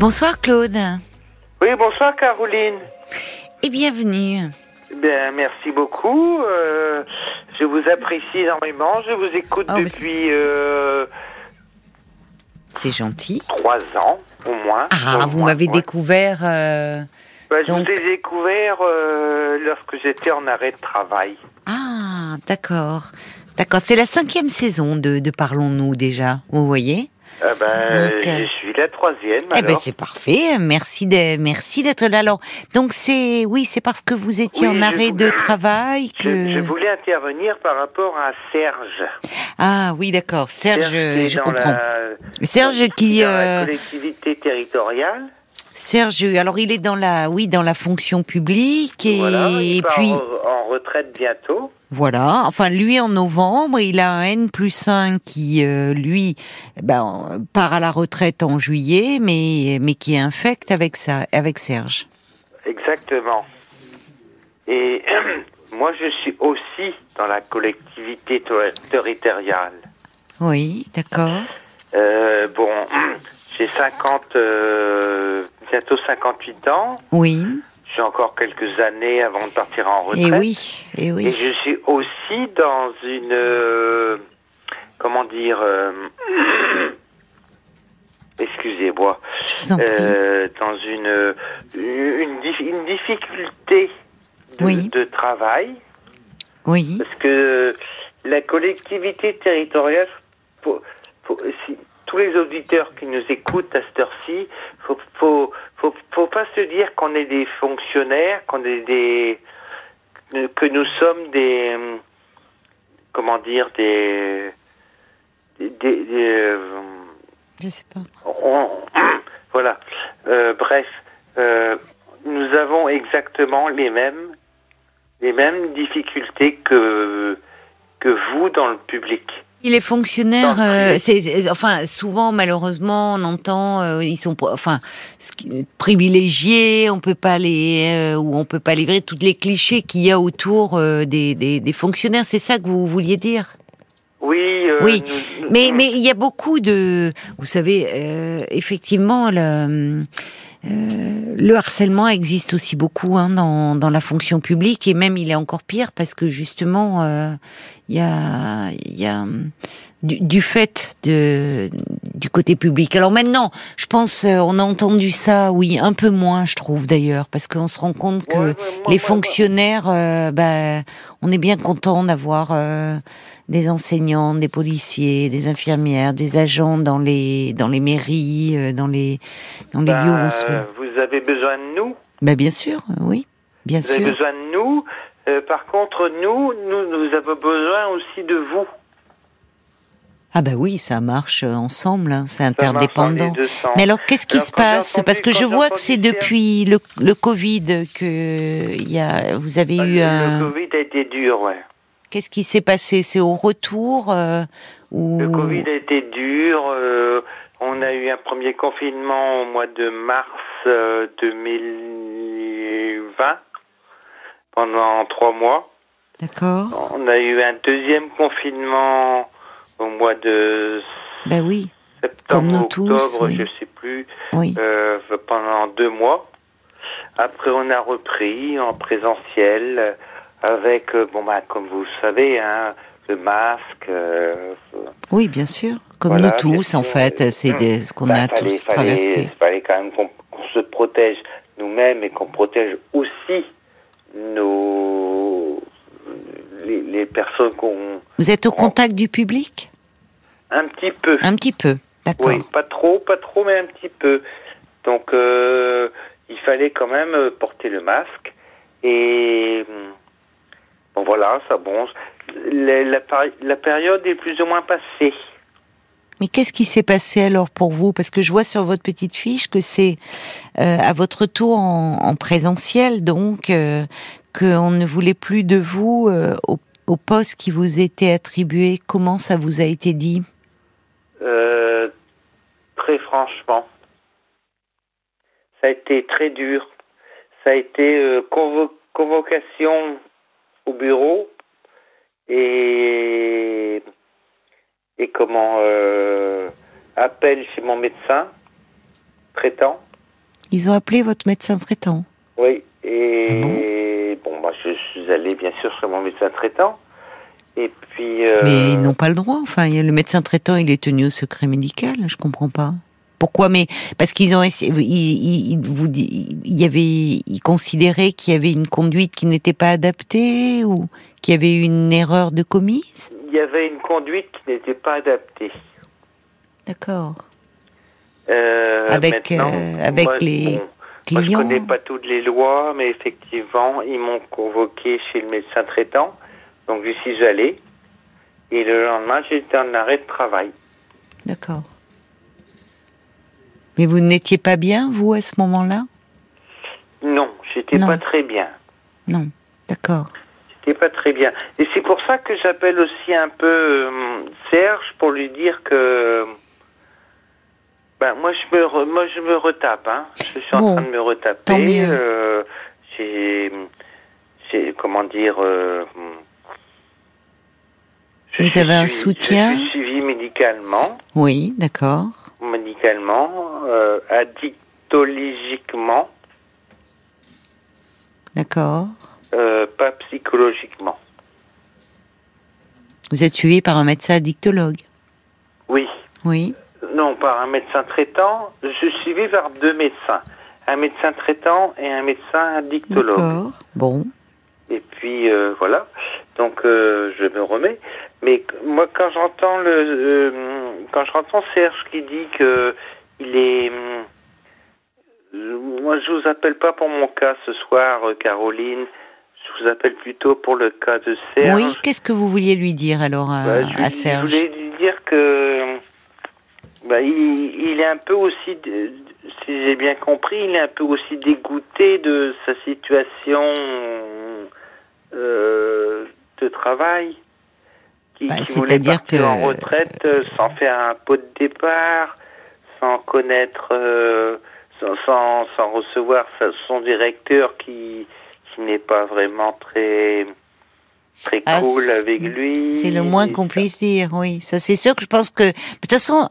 Bonsoir Claude. Oui, bonsoir Caroline. Et bienvenue. Bien, merci beaucoup. Euh, je vous apprécie énormément. Je vous écoute Oh, depuis euh, C'est gentil. trois ans, au moins. Ah, Au vous m'avez ouais. découvert. euh, Bah, je donc- vous ai découvert lorsque j'étais en arrêt de travail. Ah, d'accord. D'accord, c'est la cinquième saison de, de Parlons-nous déjà, vous voyez Ah ben, Donc, euh, je suis la troisième. Eh ben c'est parfait, merci de, merci d'être là. Alors, donc c'est, oui, c'est parce que vous étiez Oui, en arrêt de travail que... je voulais intervenir par rapport à Serge. Ah oui, d'accord, Serge, je comprends. La, Serge qui... dans la euh, collectivité territoriale. Serge, alors il est dans la, oui, dans la fonction publique et, voilà, il et part puis... en, en retraite bientôt. Voilà, enfin lui en novembre, il a un N plus 1 qui, euh, lui, ben, part à la retraite en juillet, mais, mais qui est infect avec, ça, avec Serge. Exactement. Et moi, je suis aussi dans la collectivité ter- territoriale. Oui, d'accord. Euh, bon, j'ai 50, euh, bientôt 58 ans. Oui, J'ai encore quelques années avant de partir en retraite. et oui, et Et oui. je suis aussi dans une, euh, comment dire, euh, excusez-moi, euh, dans une, une, dif- une difficulté de, Oui. de travail. oui, Parce que la collectivité territoriale, si- tous les auditeurs qui nous écoutent à cette heure-ci, faut, faut, faut, faut pas se dire qu'on est des fonctionnaires, qu'on est des, que nous sommes des, comment dire, des, des, des- des, euh, je sais pas. on- voilà. Euh, bref, euh, nous avons exactement les mêmes, les mêmes difficultés que que vous dans le public. Il est fonctionnaire, euh, c'est, enfin souvent malheureusement on entend euh, ils sont enfin privilégiés, on peut pas les euh, ou on peut pas livrer toutes les clichés qu'il y a autour euh, des, des, des fonctionnaires. C'est ça que vous vouliez dire? Oui. euh, Oui, Mais, mais il y a beaucoup de, vous savez, euh, effectivement, le, euh, le harcèlement existe aussi beaucoup hein, dans, dans la fonction publique et même il est encore pire parce que justement, euh, il y a, y a du, du fait de, du côté public. Alors maintenant, je pense, euh, on a entendu ça, oui, un peu moins, je trouve d'ailleurs, parce qu'on se rend compte que Ouais, ouais, moi, les fonctionnaires, euh, bah, on est bien content d'avoir euh, des enseignants, des policiers, des infirmières, des agents dans les dans les mairies, euh, dans les dans les bah, lieux où on se. vous avez besoin de nous. Bah, bien sûr, oui, bien Vous avez sûr. besoin de nous. Euh, par contre, nous, nous, nous avons besoin aussi de vous. Ah bah oui, ça marche euh, ensemble, hein, c'est interdépendant. Mais alors, qu'est-ce qui Alors, se passe Parce que je vois que c'est depuis le, le Covid que il y a, vous avez Bah, eu le, un. le Covid a été dur, ouais. Qu'est-ce qui s'est passé C'est au retour euh, ou Le Covid a été dur. euh, on a eu un premier confinement au mois de mars euh, 2020 pendant trois mois. D'accord. On a eu un deuxième confinement au mois de Ben oui, septembre, Comme nous octobre, tous, oui. je sais plus, oui. euh, pendant deux mois. Après, on a repris en présentiel avec, euh, bon bah, comme vous savez, hein, le masque. euh, Oui, bien sûr. Comme Voilà, nous tous, en fait, c'est ce qu'on bah, a fallait- tous traversé. fallait quand même qu'on qu'on se protège nous-mêmes et qu'on protège aussi nos les, les personnes qu'on Vous êtes au contact du public? Un petit peu. Un petit peu, d'accord. Oui, pas trop, pas trop, mais un petit peu. Donc, euh, il fallait quand même euh, porter le masque. Et hum, bon, voilà, ça bon. La, la, pari- la période est plus ou moins passée. Mais qu'est-ce qui s'est passé alors pour vous? Parce que je vois sur votre petite fiche que c'est euh, à votre tour en, en présentiel, donc euh, qu'on ne voulait plus de vous euh, au, au poste qui vous était attribué. Comment ça vous a été dit Euh, très franchement, ça a été très dur. Ça a été euh, convo- convocation au bureau et et comment appel chez mon médecin traitant Ils ont appelé votre médecin traitant. Bien sûr chez mon médecin traitant. Et puis. euh, Mais ils n'ont pas le droit. Enfin, le médecin traitant, il est tenu au secret médical. Je comprends pas. Pourquoi Mais parce qu'ils ont essayé. Ils, vous il y avait. Ils considéraient qu'il y avait une conduite qui n'était pas adaptée ou qu'il y avait eu une erreur de commise? il y avait une conduite qui n'était pas adaptée. D'accord. Euh, Avec, euh, avec moi, les moi, je Clients. connais pas toutes les lois, mais effectivement, ils m'ont convoqué chez le médecin traitant. Donc, j'y suis allé. Et le lendemain, j'étais en arrêt de travail. D'accord. Mais vous n'étiez pas bien, vous, à ce moment-là? Non, j'étais pas très bien. Non. D'accord. J'étais pas très bien. Et c'est pour ça que j'appelle aussi un peu euh, Serge pour lui dire que. Ben, moi, je me, re- moi, je me retape. Hein. Je suis en Bon, train de me retaper. tant mieux. Euh, j'ai. j'ai- Comment dire. euh, je Vous suis avez un soutien Je suis suivi médicalement. Oui, d'accord. Médicalement. Euh, addictologiquement. D'accord. euh, pas psychologiquement. Vous êtes suivi par un médecin addictologue? Oui. Oui. Non, par un médecin traitant. Je suis suivi par deux médecins. Un médecin traitant et un médecin addictologue. D'accord. Bon. Et puis, euh, voilà. Donc, euh, je me remets. Mais moi, quand j'entends le... euh, quand j'entends Serge qui dit que il est... hum, je- moi, je vous appelle pas pour mon cas ce soir, Caroline. Je vous appelle plutôt pour le cas de Serge. Oui, qu'est-ce que vous vouliez lui dire alors à, Bah, je, à je Serge? voulais lui dire que bah, il, il est un peu aussi, si j'ai bien compris, il est un peu aussi dégoûté de sa situation euh, de travail. Qui, Bah, qui voulait c'est-à-dire partir que- en retraite euh, sans faire un pot de départ, sans connaître, euh, sans, sans, sans recevoir sa- son directeur qui, qui n'est pas vraiment très très Ah, cool c'est- avec lui. C'est le moins qu'on puisse dire, oui. Ça, c'est sûr que je pense que, de toute façon,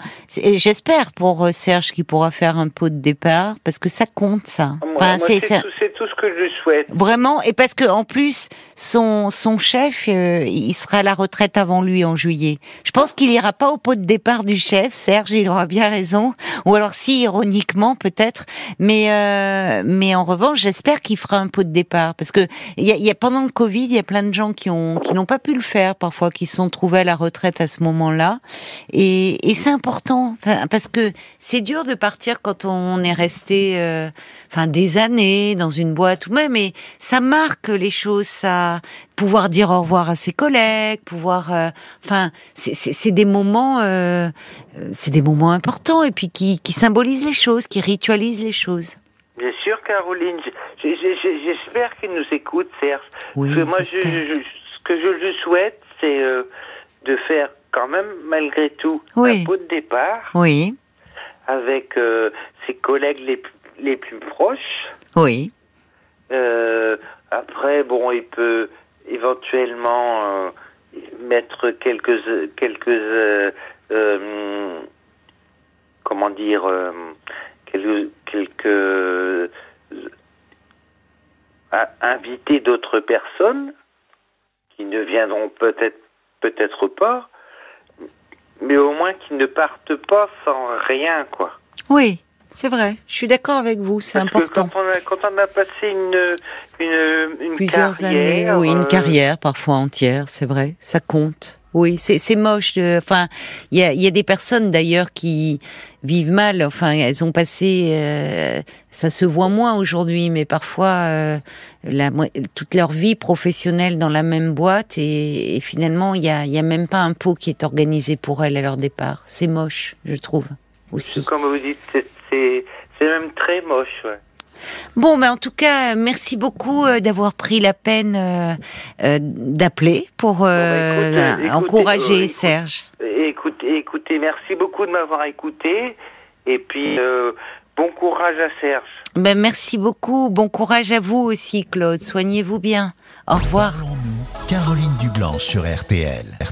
j'espère pour euh, Serge qu'il pourra faire un pot de départ, parce que ça compte, ça. Moi, Enfin, c'est, tout, que je souhaite. Vraiment, et parce que en plus, son son chef, euh, il sera à la retraite avant lui en juillet. Je pense qu'il ira pas au pot de départ du chef, Serge, il aura bien raison. Ou alors si ironiquement peut-être, mais euh, mais en revanche, j'espère qu'il fera un pot de départ parce que il y a, y a pendant le Covid, il y a plein de gens qui ont qui n'ont pas pu le faire parfois, qui se sont trouvés à la retraite à ce moment-là, et, et c'est important parce que c'est dur de partir quand on est resté, euh, enfin des années dans une boîte ou même, mais ça marque les choses, ça pouvoir dire au revoir à ses collègues, pouvoir, euh, enfin c'est- des moments, euh, euh, c'est des moments importants et puis qui, qui symbolisent les choses, qui ritualisent les choses. Bien sûr, Caroline. J'espère qu'il nous écoute, Serge. Oui, Parce que moi, je, j'espère. je- ce que je lui souhaite, c'est euh, de faire quand même, malgré tout, Oui. un pot de départ Oui, avec euh, ses collègues les, les plus proches. oui, Euh, après, bon, il peut éventuellement euh, mettre quelques quelques euh, comment dire quelques inviter d'autres personnes qui ne viendront peut-être peut-être pas, mais au moins qui ne partent pas sans rien, quoi. oui. C'est vrai. Je suis d'accord avec vous. C'est Parce que important. quand on, a, quand on a passé une, une, une Plusieurs carrière, années, oui, une euh, carrière parfois entière, c'est vrai, ça compte. Oui, c'est c'est moche. Enfin, il y a, il y a des personnes d'ailleurs qui vivent mal. Enfin, elles ont passé, euh, ça se voit moins aujourd'hui, mais parfois euh, la, toute leur vie professionnelle dans la même boîte et, et finalement il y a, il y a même pas un pot qui est organisé pour elles à leur départ. C'est moche, je trouve aussi. Comme vous dites, c'est- même très moche. Ouais. Bon, mais en tout cas, merci beaucoup euh, d'avoir pris la peine euh, euh, d'appeler pour Bon, bah, écoute, euh, encourager Serge. Écoutez, écoutez, merci beaucoup de m'avoir écouté. Et puis, euh, bon courage à Serge. Ben, merci beaucoup. Bon courage à vous aussi, Claude. Soignez-vous bien. Au revoir. Caroline Dublanche sur RTL.